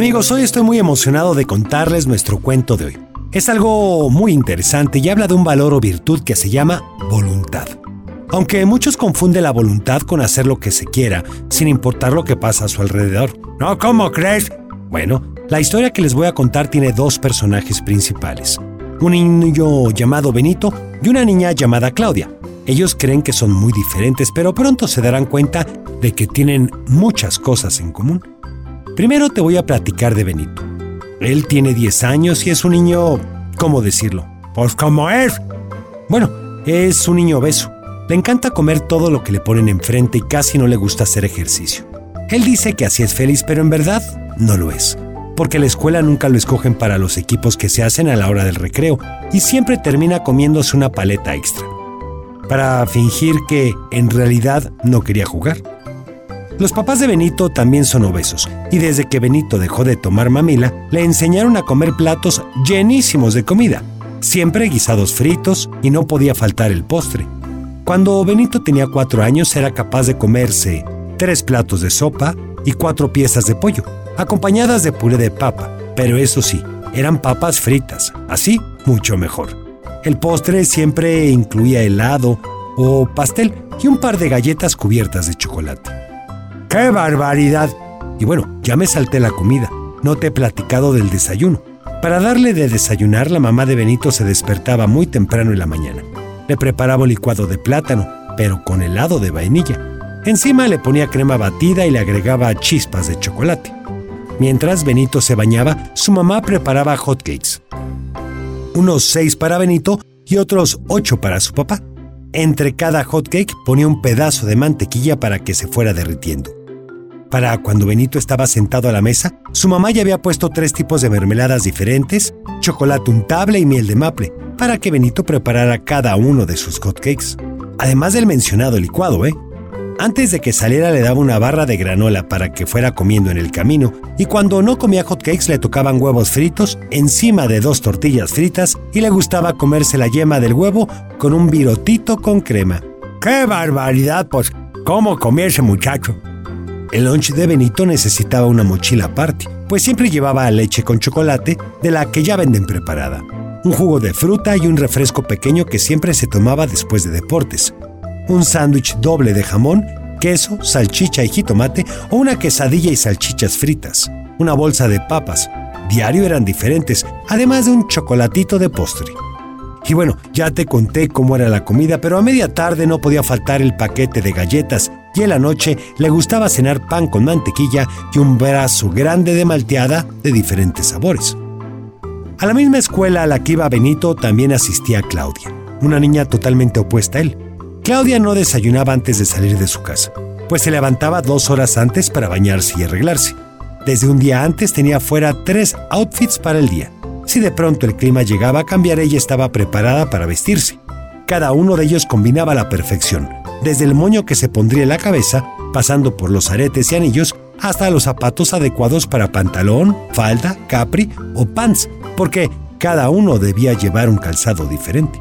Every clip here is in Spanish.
Amigos, hoy estoy muy emocionado de contarles nuestro cuento de hoy. Es algo muy interesante y habla de un valor o virtud que se llama voluntad. Aunque muchos confunden la voluntad con hacer lo que se quiera, sin importar lo que pasa a su alrededor. No, ¿cómo crees? Bueno, la historia que les voy a contar tiene dos personajes principales. Un niño llamado Benito y una niña llamada Claudia. Ellos creen que son muy diferentes, pero pronto se darán cuenta de que tienen muchas cosas en común. Primero te voy a platicar de Benito. Él tiene 10 años y es un niño... ¿Cómo decirlo? Pues como es. Bueno, es un niño obeso. Le encanta comer todo lo que le ponen enfrente y casi no le gusta hacer ejercicio. Él dice que así es feliz, pero en verdad no lo es. Porque la escuela nunca lo escogen para los equipos que se hacen a la hora del recreo y siempre termina comiéndose una paleta extra. Para fingir que en realidad no quería jugar. Los papás de Benito también son obesos, y desde que Benito dejó de tomar mamila, le enseñaron a comer platos llenísimos de comida, siempre guisados fritos, y no podía faltar el postre. Cuando Benito tenía cuatro años era capaz de comerse tres platos de sopa y cuatro piezas de pollo, acompañadas de puré de papa, pero eso sí, eran papas fritas, así mucho mejor. El postre siempre incluía helado o pastel y un par de galletas cubiertas de chocolate. ¡Qué barbaridad! Y bueno, ya me salté la comida. No te he platicado del desayuno. Para darle de desayunar, la mamá de Benito se despertaba muy temprano en la mañana. Le preparaba un licuado de plátano, pero con helado de vainilla. Encima le ponía crema batida y le agregaba chispas de chocolate. Mientras Benito se bañaba, su mamá preparaba hotcakes. Unos seis para Benito y otros ocho para su papá. Entre cada hotcake ponía un pedazo de mantequilla para que se fuera derritiendo. Para cuando Benito estaba sentado a la mesa, su mamá ya había puesto tres tipos de mermeladas diferentes, chocolate untable y miel de maple, para que Benito preparara cada uno de sus hotcakes. Además del mencionado licuado, ¿eh? Antes de que saliera le daba una barra de granola para que fuera comiendo en el camino, y cuando no comía hotcakes le tocaban huevos fritos encima de dos tortillas fritas y le gustaba comerse la yema del huevo con un virotito con crema. ¡Qué barbaridad! Pues, ¿cómo comía ese muchacho? El lunch de Benito necesitaba una mochila aparte, pues siempre llevaba leche con chocolate de la que ya venden preparada, un jugo de fruta y un refresco pequeño que siempre se tomaba después de deportes, un sándwich doble de jamón, queso, salchicha y jitomate o una quesadilla y salchichas fritas, una bolsa de papas. Diario eran diferentes, además de un chocolatito de postre. Y bueno, ya te conté cómo era la comida, pero a media tarde no podía faltar el paquete de galletas y en la noche le gustaba cenar pan con mantequilla y un brazo grande de malteada de diferentes sabores. A la misma escuela a la que iba Benito también asistía Claudia, una niña totalmente opuesta a él. Claudia no desayunaba antes de salir de su casa, pues se levantaba dos horas antes para bañarse y arreglarse. Desde un día antes tenía fuera tres outfits para el día. Si de pronto el clima llegaba a cambiar, ella estaba preparada para vestirse. Cada uno de ellos combinaba a la perfección, desde el moño que se pondría en la cabeza, pasando por los aretes y anillos, hasta los zapatos adecuados para pantalón, falda, capri o pants, porque cada uno debía llevar un calzado diferente.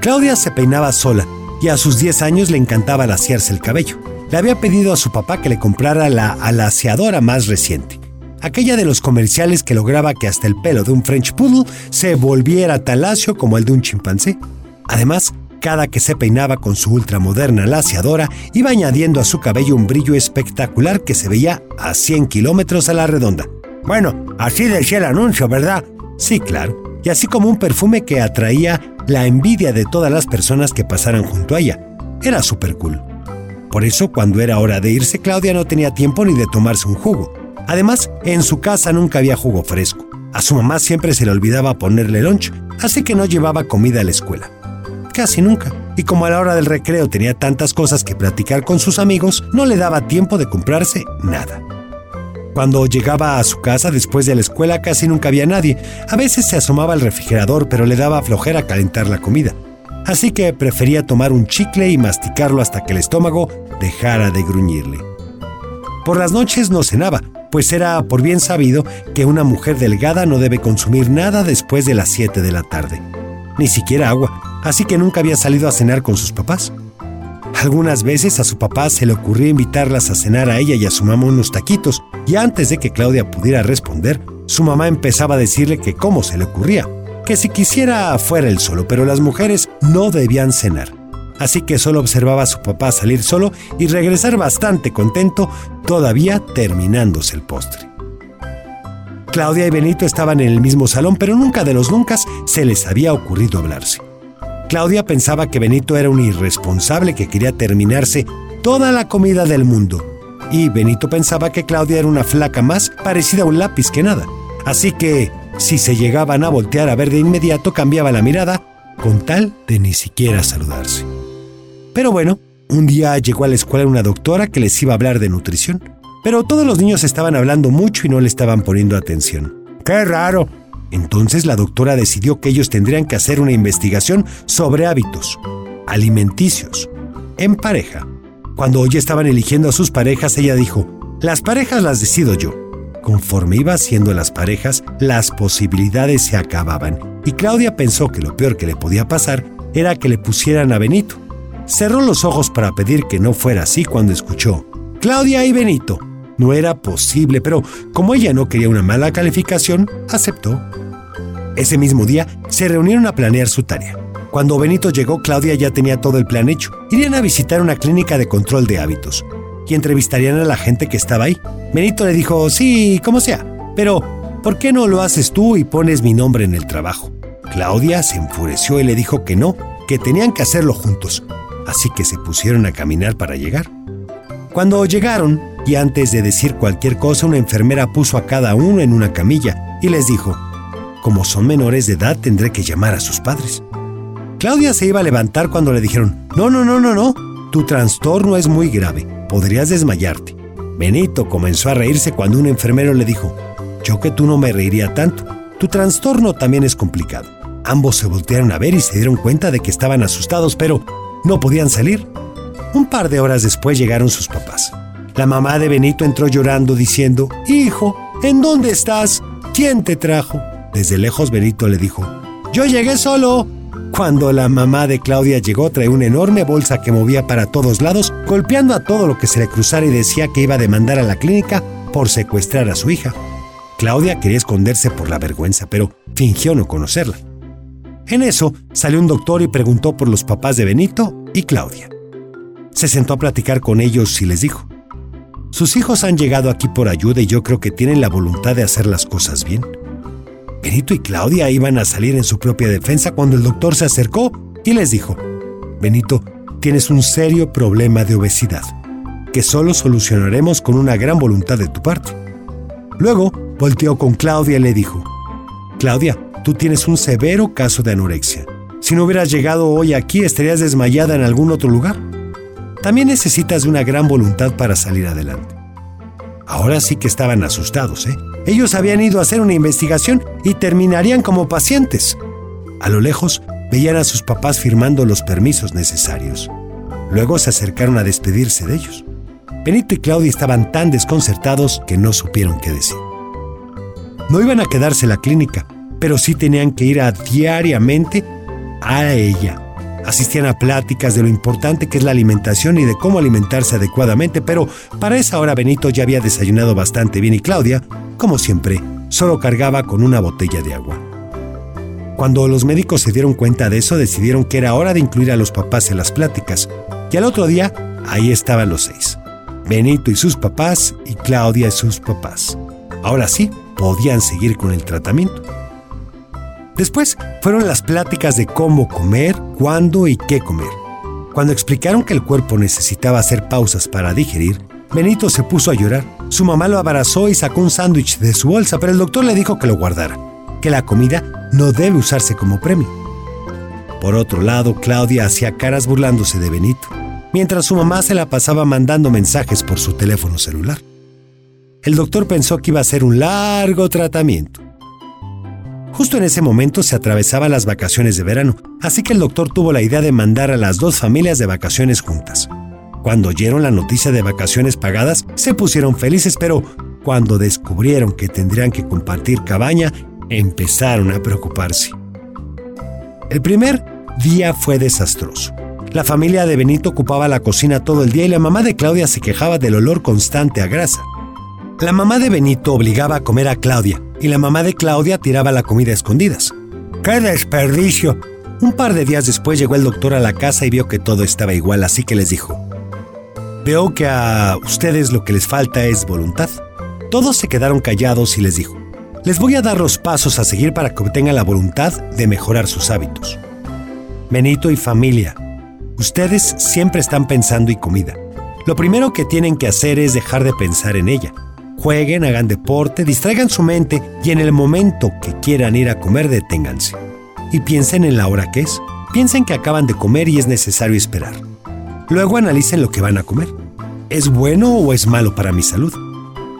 Claudia se peinaba sola y a sus 10 años le encantaba laciarse el cabello. Le había pedido a su papá que le comprara la alaciadora más reciente, aquella de los comerciales que lograba que hasta el pelo de un French Poodle se volviera tan lacio como el de un chimpancé. Además, cada que se peinaba con su ultramoderna laciadora, iba añadiendo a su cabello un brillo espectacular que se veía a 100 kilómetros a la redonda. Bueno, así decía el anuncio, ¿verdad? Sí, claro. Y así como un perfume que atraía la envidia de todas las personas que pasaran junto a ella. Era súper cool. Por eso, cuando era hora de irse, Claudia no tenía tiempo ni de tomarse un jugo. Además, en su casa nunca había jugo fresco. A su mamá siempre se le olvidaba ponerle lunch, así que no llevaba comida a la escuela casi nunca. Y como a la hora del recreo tenía tantas cosas que platicar con sus amigos, no le daba tiempo de comprarse nada. Cuando llegaba a su casa después de la escuela casi nunca había nadie. A veces se asomaba al refrigerador, pero le daba flojera calentar la comida. Así que prefería tomar un chicle y masticarlo hasta que el estómago dejara de gruñirle. Por las noches no cenaba, pues era por bien sabido que una mujer delgada no debe consumir nada después de las 7 de la tarde. Ni siquiera agua, así que nunca había salido a cenar con sus papás. Algunas veces a su papá se le ocurría invitarlas a cenar a ella y a su mamá unos taquitos, y antes de que Claudia pudiera responder, su mamá empezaba a decirle que cómo se le ocurría, que si quisiera fuera él solo, pero las mujeres no debían cenar. Así que solo observaba a su papá salir solo y regresar bastante contento, todavía terminándose el postre. Claudia y Benito estaban en el mismo salón, pero nunca de los nunca se les había ocurrido hablarse. Claudia pensaba que Benito era un irresponsable que quería terminarse toda la comida del mundo. Y Benito pensaba que Claudia era una flaca más parecida a un lápiz que nada. Así que, si se llegaban a voltear a ver de inmediato, cambiaba la mirada con tal de ni siquiera saludarse. Pero bueno, un día llegó a la escuela una doctora que les iba a hablar de nutrición. Pero todos los niños estaban hablando mucho y no le estaban poniendo atención. ¡Qué raro! Entonces la doctora decidió que ellos tendrían que hacer una investigación sobre hábitos alimenticios en pareja. Cuando hoy estaban eligiendo a sus parejas, ella dijo, las parejas las decido yo. Conforme iba haciendo las parejas, las posibilidades se acababan y Claudia pensó que lo peor que le podía pasar era que le pusieran a Benito. Cerró los ojos para pedir que no fuera así cuando escuchó, Claudia y Benito. No era posible, pero como ella no quería una mala calificación, aceptó. Ese mismo día se reunieron a planear su tarea. Cuando Benito llegó, Claudia ya tenía todo el plan hecho. Irían a visitar una clínica de control de hábitos y entrevistarían a la gente que estaba ahí. Benito le dijo, sí, como sea, pero ¿por qué no lo haces tú y pones mi nombre en el trabajo? Claudia se enfureció y le dijo que no, que tenían que hacerlo juntos. Así que se pusieron a caminar para llegar. Cuando llegaron, y antes de decir cualquier cosa, una enfermera puso a cada uno en una camilla y les dijo, como son menores de edad tendré que llamar a sus padres. Claudia se iba a levantar cuando le dijeron, no, no, no, no, no, tu trastorno es muy grave, podrías desmayarte. Benito comenzó a reírse cuando un enfermero le dijo, yo que tú no me reiría tanto, tu trastorno también es complicado. Ambos se voltearon a ver y se dieron cuenta de que estaban asustados, pero no podían salir. Un par de horas después llegaron sus papás. La mamá de Benito entró llorando diciendo, Hijo, ¿en dónde estás? ¿Quién te trajo? Desde lejos Benito le dijo, Yo llegué solo. Cuando la mamá de Claudia llegó, traía una enorme bolsa que movía para todos lados, golpeando a todo lo que se le cruzara y decía que iba a demandar a la clínica por secuestrar a su hija. Claudia quería esconderse por la vergüenza, pero fingió no conocerla. En eso salió un doctor y preguntó por los papás de Benito y Claudia se sentó a platicar con ellos y les dijo, sus hijos han llegado aquí por ayuda y yo creo que tienen la voluntad de hacer las cosas bien. Benito y Claudia iban a salir en su propia defensa cuando el doctor se acercó y les dijo, Benito, tienes un serio problema de obesidad, que solo solucionaremos con una gran voluntad de tu parte. Luego volteó con Claudia y le dijo, Claudia, tú tienes un severo caso de anorexia. Si no hubieras llegado hoy aquí, estarías desmayada en algún otro lugar también necesitas una gran voluntad para salir adelante. Ahora sí que estaban asustados, ¿eh? Ellos habían ido a hacer una investigación y terminarían como pacientes. A lo lejos veían a sus papás firmando los permisos necesarios. Luego se acercaron a despedirse de ellos. Benito y Claudia estaban tan desconcertados que no supieron qué decir. No iban a quedarse en la clínica, pero sí tenían que ir a diariamente a ella asistían a pláticas de lo importante que es la alimentación y de cómo alimentarse adecuadamente, pero para esa hora Benito ya había desayunado bastante bien y Claudia, como siempre, solo cargaba con una botella de agua. Cuando los médicos se dieron cuenta de eso, decidieron que era hora de incluir a los papás en las pláticas, y al otro día, ahí estaban los seis. Benito y sus papás y Claudia y sus papás. Ahora sí, podían seguir con el tratamiento. Después fueron las pláticas de cómo comer, cuándo y qué comer. Cuando explicaron que el cuerpo necesitaba hacer pausas para digerir, Benito se puso a llorar. Su mamá lo abrazó y sacó un sándwich de su bolsa, pero el doctor le dijo que lo guardara, que la comida no debe usarse como premio. Por otro lado, Claudia hacía caras burlándose de Benito, mientras su mamá se la pasaba mandando mensajes por su teléfono celular. El doctor pensó que iba a ser un largo tratamiento, Justo en ese momento se atravesaban las vacaciones de verano, así que el doctor tuvo la idea de mandar a las dos familias de vacaciones juntas. Cuando oyeron la noticia de vacaciones pagadas, se pusieron felices, pero cuando descubrieron que tendrían que compartir cabaña, empezaron a preocuparse. El primer día fue desastroso. La familia de Benito ocupaba la cocina todo el día y la mamá de Claudia se quejaba del olor constante a grasa. La mamá de Benito obligaba a comer a Claudia y la mamá de Claudia tiraba la comida a escondidas. ¡Qué desperdicio! Un par de días después llegó el doctor a la casa y vio que todo estaba igual, así que les dijo, Veo que a ustedes lo que les falta es voluntad. Todos se quedaron callados y les dijo, les voy a dar los pasos a seguir para que obtengan la voluntad de mejorar sus hábitos. Benito y familia, ustedes siempre están pensando y comida. Lo primero que tienen que hacer es dejar de pensar en ella. Jueguen, hagan deporte, distraigan su mente y en el momento que quieran ir a comer deténganse. Y piensen en la hora que es. Piensen que acaban de comer y es necesario esperar. Luego analicen lo que van a comer. ¿Es bueno o es malo para mi salud?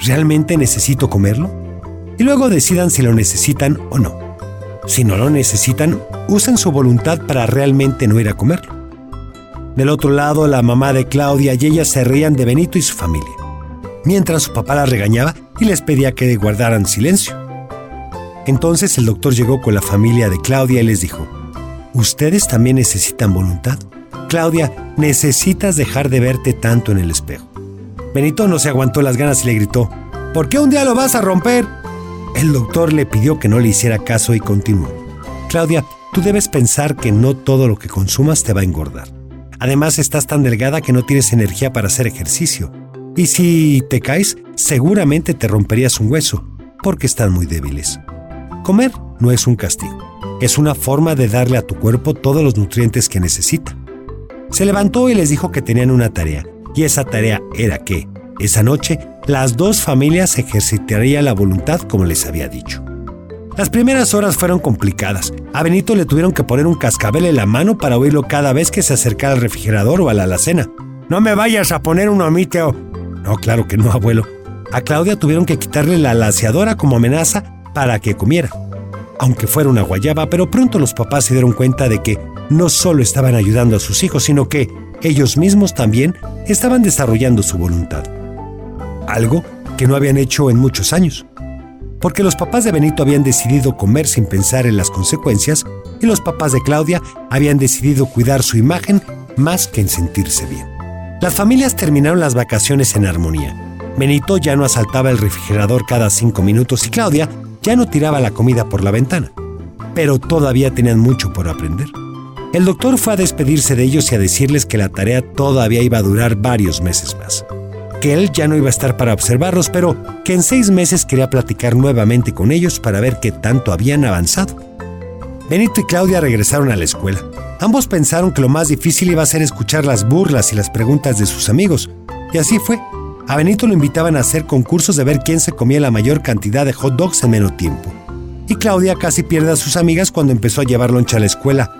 ¿Realmente necesito comerlo? Y luego decidan si lo necesitan o no. Si no lo necesitan, usen su voluntad para realmente no ir a comerlo. Del otro lado, la mamá de Claudia y ella se reían de Benito y su familia mientras su papá la regañaba y les pedía que guardaran silencio. Entonces el doctor llegó con la familia de Claudia y les dijo, ¿Ustedes también necesitan voluntad? Claudia, necesitas dejar de verte tanto en el espejo. Benito no se aguantó las ganas y le gritó, ¿por qué un día lo vas a romper? El doctor le pidió que no le hiciera caso y continuó. Claudia, tú debes pensar que no todo lo que consumas te va a engordar. Además, estás tan delgada que no tienes energía para hacer ejercicio. Y si te caes, seguramente te romperías un hueso, porque están muy débiles. Comer no es un castigo, es una forma de darle a tu cuerpo todos los nutrientes que necesita. Se levantó y les dijo que tenían una tarea, y esa tarea era que, esa noche, las dos familias ejercitarían la voluntad como les había dicho. Las primeras horas fueron complicadas. A Benito le tuvieron que poner un cascabel en la mano para oírlo cada vez que se acercara al refrigerador o a la alacena. No me vayas a poner un omíteo, no, claro que no, abuelo. A Claudia tuvieron que quitarle la laciadora como amenaza para que comiera. Aunque fuera una guayaba, pero pronto los papás se dieron cuenta de que no solo estaban ayudando a sus hijos, sino que ellos mismos también estaban desarrollando su voluntad. Algo que no habían hecho en muchos años. Porque los papás de Benito habían decidido comer sin pensar en las consecuencias y los papás de Claudia habían decidido cuidar su imagen más que en sentirse bien. Las familias terminaron las vacaciones en armonía. Benito ya no asaltaba el refrigerador cada cinco minutos y Claudia ya no tiraba la comida por la ventana. Pero todavía tenían mucho por aprender. El doctor fue a despedirse de ellos y a decirles que la tarea todavía iba a durar varios meses más. Que él ya no iba a estar para observarlos, pero que en seis meses quería platicar nuevamente con ellos para ver qué tanto habían avanzado. Benito y Claudia regresaron a la escuela. Ambos pensaron que lo más difícil iba a ser escuchar las burlas y las preguntas de sus amigos, y así fue. A Benito lo invitaban a hacer concursos de ver quién se comía la mayor cantidad de hot dogs en menos tiempo. Y Claudia casi pierde a sus amigas cuando empezó a llevar loncha a la escuela.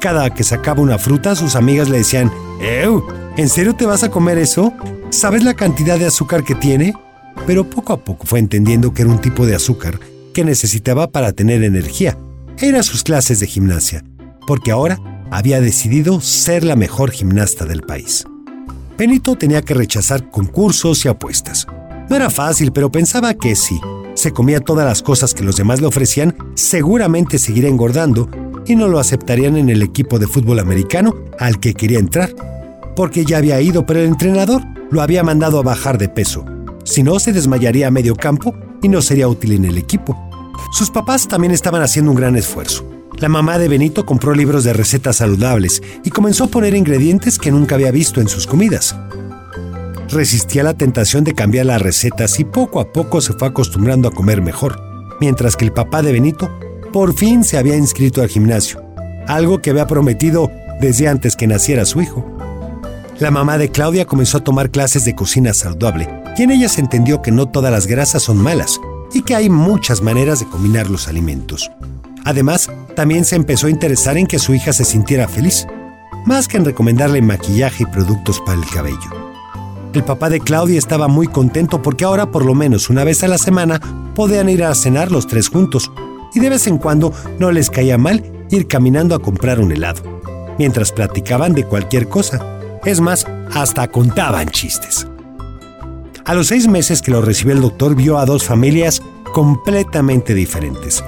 Cada que sacaba una fruta, sus amigas le decían, ¡Ew! ¿En serio te vas a comer eso? ¿Sabes la cantidad de azúcar que tiene? Pero poco a poco fue entendiendo que era un tipo de azúcar que necesitaba para tener energía. Era sus clases de gimnasia, porque ahora había decidido ser la mejor gimnasta del país. Benito tenía que rechazar concursos y apuestas. No era fácil, pero pensaba que si se comía todas las cosas que los demás le ofrecían, seguramente seguiría engordando y no lo aceptarían en el equipo de fútbol americano al que quería entrar, porque ya había ido, pero el entrenador lo había mandado a bajar de peso. Si no, se desmayaría a medio campo y no sería útil en el equipo. Sus papás también estaban haciendo un gran esfuerzo. La mamá de Benito compró libros de recetas saludables y comenzó a poner ingredientes que nunca había visto en sus comidas. Resistía la tentación de cambiar las recetas y poco a poco se fue acostumbrando a comer mejor, mientras que el papá de Benito por fin se había inscrito al gimnasio, algo que había prometido desde antes que naciera su hijo. La mamá de Claudia comenzó a tomar clases de cocina saludable y en ellas entendió que no todas las grasas son malas y que hay muchas maneras de combinar los alimentos. Además, también se empezó a interesar en que su hija se sintiera feliz, más que en recomendarle maquillaje y productos para el cabello. El papá de Claudia estaba muy contento porque ahora por lo menos una vez a la semana podían ir a cenar los tres juntos y de vez en cuando no les caía mal ir caminando a comprar un helado, mientras platicaban de cualquier cosa. Es más, hasta contaban chistes. A los seis meses que lo recibió el doctor vio a dos familias completamente diferentes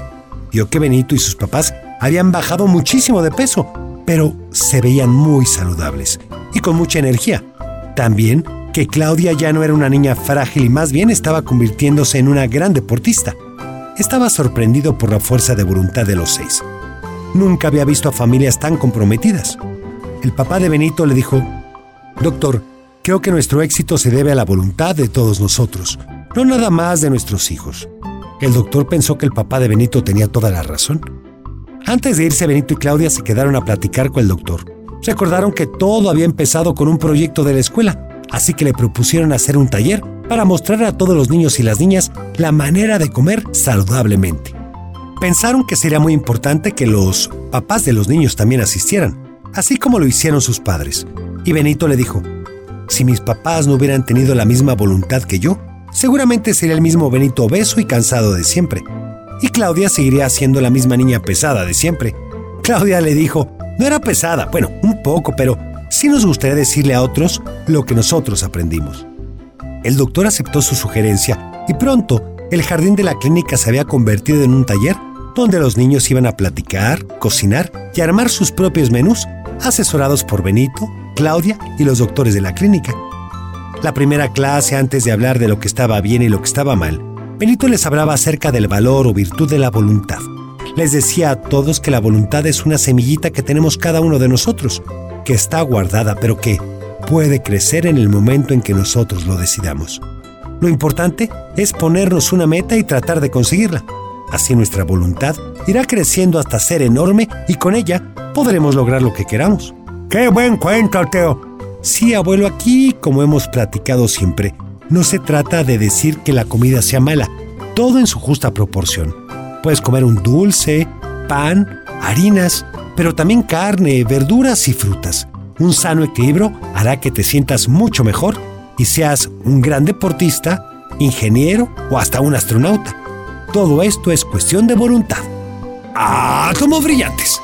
que Benito y sus papás habían bajado muchísimo de peso, pero se veían muy saludables y con mucha energía. También que Claudia ya no era una niña frágil y más bien estaba convirtiéndose en una gran deportista. Estaba sorprendido por la fuerza de voluntad de los seis. Nunca había visto a familias tan comprometidas. El papá de Benito le dijo, Doctor, creo que nuestro éxito se debe a la voluntad de todos nosotros, no nada más de nuestros hijos. El doctor pensó que el papá de Benito tenía toda la razón. Antes de irse, Benito y Claudia se quedaron a platicar con el doctor. Recordaron que todo había empezado con un proyecto de la escuela, así que le propusieron hacer un taller para mostrar a todos los niños y las niñas la manera de comer saludablemente. Pensaron que sería muy importante que los papás de los niños también asistieran, así como lo hicieron sus padres. Y Benito le dijo, si mis papás no hubieran tenido la misma voluntad que yo, seguramente sería el mismo Benito obeso y cansado de siempre. Y Claudia seguiría siendo la misma niña pesada de siempre. Claudia le dijo, no era pesada, bueno, un poco, pero sí nos gustaría decirle a otros lo que nosotros aprendimos. El doctor aceptó su sugerencia y pronto el jardín de la clínica se había convertido en un taller donde los niños iban a platicar, cocinar y armar sus propios menús, asesorados por Benito, Claudia y los doctores de la clínica. La primera clase, antes de hablar de lo que estaba bien y lo que estaba mal, Benito les hablaba acerca del valor o virtud de la voluntad. Les decía a todos que la voluntad es una semillita que tenemos cada uno de nosotros, que está guardada, pero que puede crecer en el momento en que nosotros lo decidamos. Lo importante es ponernos una meta y tratar de conseguirla. Así nuestra voluntad irá creciendo hasta ser enorme y con ella podremos lograr lo que queramos. ¡Qué buen cuento, Teo! Sí, abuelo, aquí, como hemos platicado siempre, no se trata de decir que la comida sea mala, todo en su justa proporción. Puedes comer un dulce, pan, harinas, pero también carne, verduras y frutas. Un sano equilibrio hará que te sientas mucho mejor y seas un gran deportista, ingeniero o hasta un astronauta. Todo esto es cuestión de voluntad. ¡Ah, como brillantes!